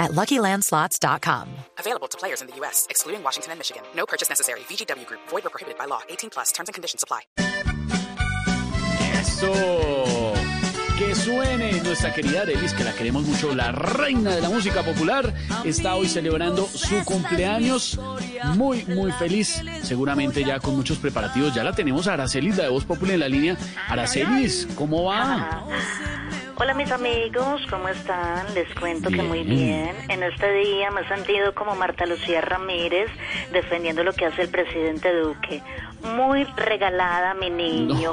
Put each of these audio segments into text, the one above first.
at LuckyLandSlots.com. Available to players in the U.S., excluding Washington and Michigan. No purchase necessary. VGW Group. Void or prohibited by law. 18 plus. Terms and conditions apply. Eso. Que suene nuestra querida Arelis, que la queremos mucho, la reina de la música popular, está hoy celebrando su cumpleaños. Muy, muy feliz. Seguramente ya con muchos preparativos. Ya la tenemos a Aracelis, la de Voz Popular en la línea. Aracelis, ¿cómo va? Hola mis amigos, ¿cómo están? Les cuento que muy bien. En este día me he sentido como Marta Lucía Ramírez defendiendo lo que hace el presidente Duque. Muy regalada mi niño.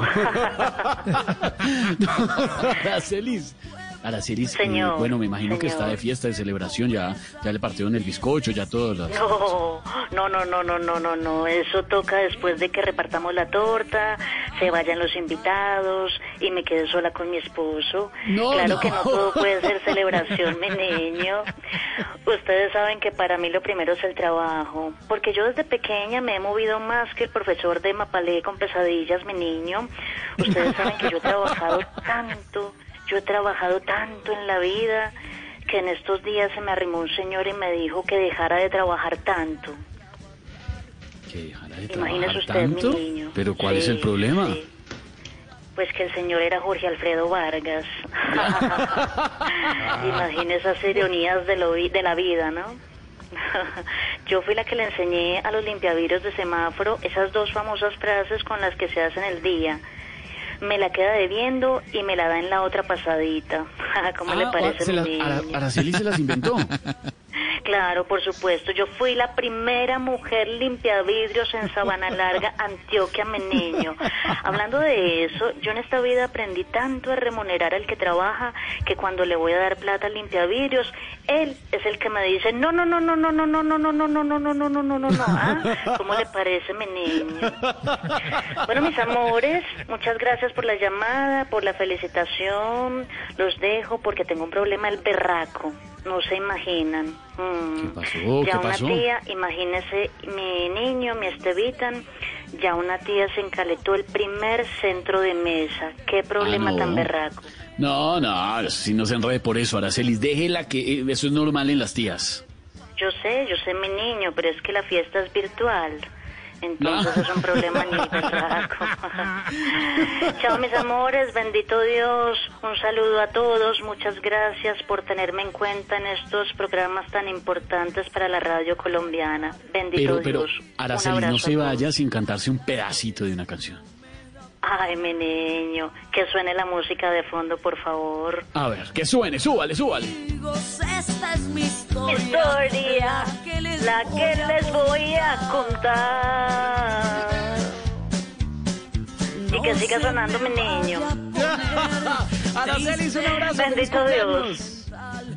Aracelis. Eh, Señor, bueno, me imagino que está de fiesta, de celebración, ya, ya le partieron el bizcocho, ya todo. las- No, no, no, no, no, no, no, no. Eso toca después de que repartamos la torta, se vayan los invitados y me quede sola con mi esposo. No, claro no. que no todo puede ser celebración, mi niño. Ustedes saben que para mí lo primero es el trabajo, porque yo desde pequeña me he movido más que el profesor de Mapalé con pesadillas, mi niño. Ustedes saben que yo he trabajado tanto, yo he trabajado tanto en la vida que en estos días se me arrimó un señor y me dijo que dejara de trabajar tanto. Que dejara de Imagínese trabajar usted, tanto. mi niño. Pero ¿cuál es el problema? sí. Pues que el señor era Jorge Alfredo Vargas. Imagínese esas ironías de, lo vi- de la vida, ¿no? Yo fui la que le enseñé a los limpiavidrios de semáforo esas dos famosas frases con las que se hacen el día. Me la queda debiendo y me la da en la otra pasadita. ¿Cómo le Ah, parece se las- Araceli se las inventó. Claro, por supuesto. Yo fui la primera mujer limpiavidrios en Sabana Larga, Antioquia, mi niño. Hablando de eso, yo en esta vida aprendí tanto a remunerar al que trabaja que cuando le voy a dar plata al limpiavidrios, él es el que me dice, no, no, no, no, no, no, no, no, no, no, no, no, no, no, no, no, no, no. ¿Ah? ¿Cómo le parece, mi niño? Bueno, mis amores, muchas gracias por la llamada, por la felicitación. Los dejo porque tengo un problema el berraco. No se imaginan. Mm. ¿Qué pasó? Ya ¿Qué una pasó? tía, imagínese, mi niño, mi Estevitan, ya una tía se encaletó el primer centro de mesa. Qué problema Ah, no. tan berraco. No, no, si no se enrede por eso, Aracelis, déjela que eh, eso es normal en las tías. Yo sé, yo sé mi niño, pero es que la fiesta es virtual. Entonces No. es un problema ni. Chao mis amores, bendito Dios. Un saludo a todos. Muchas gracias por tenerme en cuenta en estos programas tan importantes para la radio colombiana. Bendito Pero, pero, Dios. Un Aracelis, no se vaya sin cantarse un pedacito de una canción. Ay, mi niño, que suene la música de fondo, por favor. A ver, que suene, súbale, súbale. Esta es mi historia, Historia, la que les voy a contar. Y que siga sonando mi niño. Aracelis, un abrazo. feliz Bendito cumpleaños.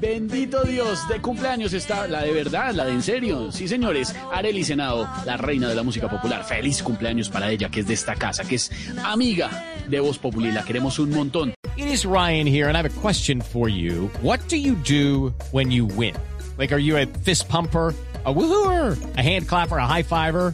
Bendito Dios, de cumpleaños está la de verdad, la de en serio. Sí, señores, Arely Senado, la reina de la música popular. Feliz cumpleaños para ella, que es de esta casa, que es amiga de Voz Populi. La queremos un montón. It is Ryan here, and I have a question for you. What do you do when you win? Like, are you a fist pumper? A woohooer, a hand clapper, a high fiver.